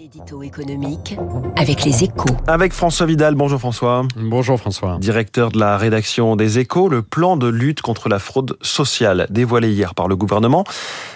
L'édito économique avec les échos. Avec François Vidal. Bonjour François. Bonjour François. Directeur de la rédaction des échos, le plan de lutte contre la fraude sociale dévoilé hier par le gouvernement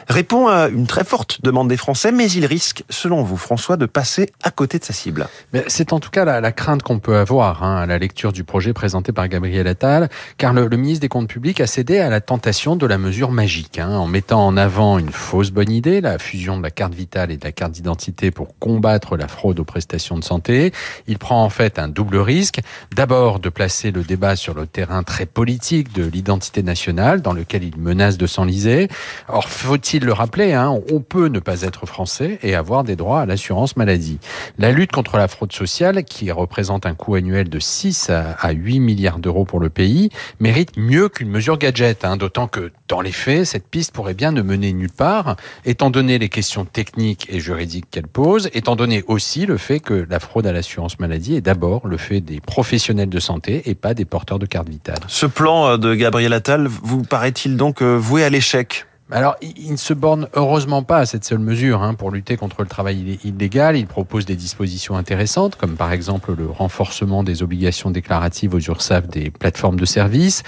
répond à une très forte demande des Français, mais il risque, selon vous François, de passer à côté de sa cible. C'est en tout cas la, la crainte qu'on peut avoir hein, à la lecture du projet présenté par Gabriel Attal, car le, le, ministre des Comptes publics a cédé à la tentation de la mesure magique, hein, en mettant en avant une fausse bonne idée, la fusion de la carte vitale et de la carte d'identité pour combattre la fraude aux prestations de santé. Il prend en fait un double risque. D'abord de placer le débat sur le terrain très politique de l'identité nationale, dans lequel il menace de s'enliser. Or, faut-il le rappeler, hein, on peut ne pas être français et avoir des droits à l'assurance maladie. La lutte contre la fraude sociale, qui représente un coût annuel de 6 à 8 milliards d'euros pour le pays, mérite mieux qu'une mesure gadget, hein, d'autant que dans les faits, cette piste pourrait bien ne mener nulle part, étant donné les questions techniques et juridiques qu'elle pose, étant donné aussi le fait que la fraude à l'assurance maladie est d'abord le fait des professionnels de santé et pas des porteurs de carte vitale. Ce plan de Gabriel Attal vous paraît-il donc voué à l'échec? Alors, il ne se borne heureusement pas à cette seule mesure. Hein. Pour lutter contre le travail illégal, il propose des dispositions intéressantes, comme par exemple le renforcement des obligations déclaratives aux URSAF des plateformes de services.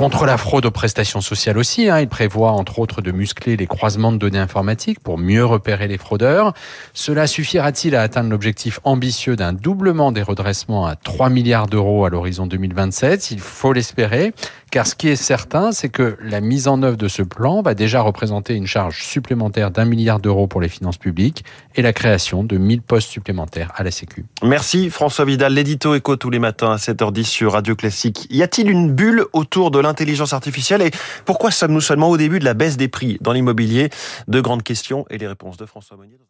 Contre la fraude aux prestations sociales aussi, hein, il prévoit entre autres de muscler les croisements de données informatiques pour mieux repérer les fraudeurs. Cela suffira-t-il à atteindre l'objectif ambitieux d'un doublement des redressements à 3 milliards d'euros à l'horizon 2027 Il faut l'espérer, car ce qui est certain, c'est que la mise en œuvre de ce plan va déjà représenter une charge supplémentaire d'un milliard d'euros pour les finances publiques et la création de 1000 postes supplémentaires à la Sécu. Merci François Vidal, l'édito écho tous les matins à 7h10 sur Radio Classique. Y a-t-il une bulle autour de l'intelligence artificielle et pourquoi sommes-nous seulement au début de la baisse des prix dans l'immobilier? De grandes questions et les réponses de François Monnier.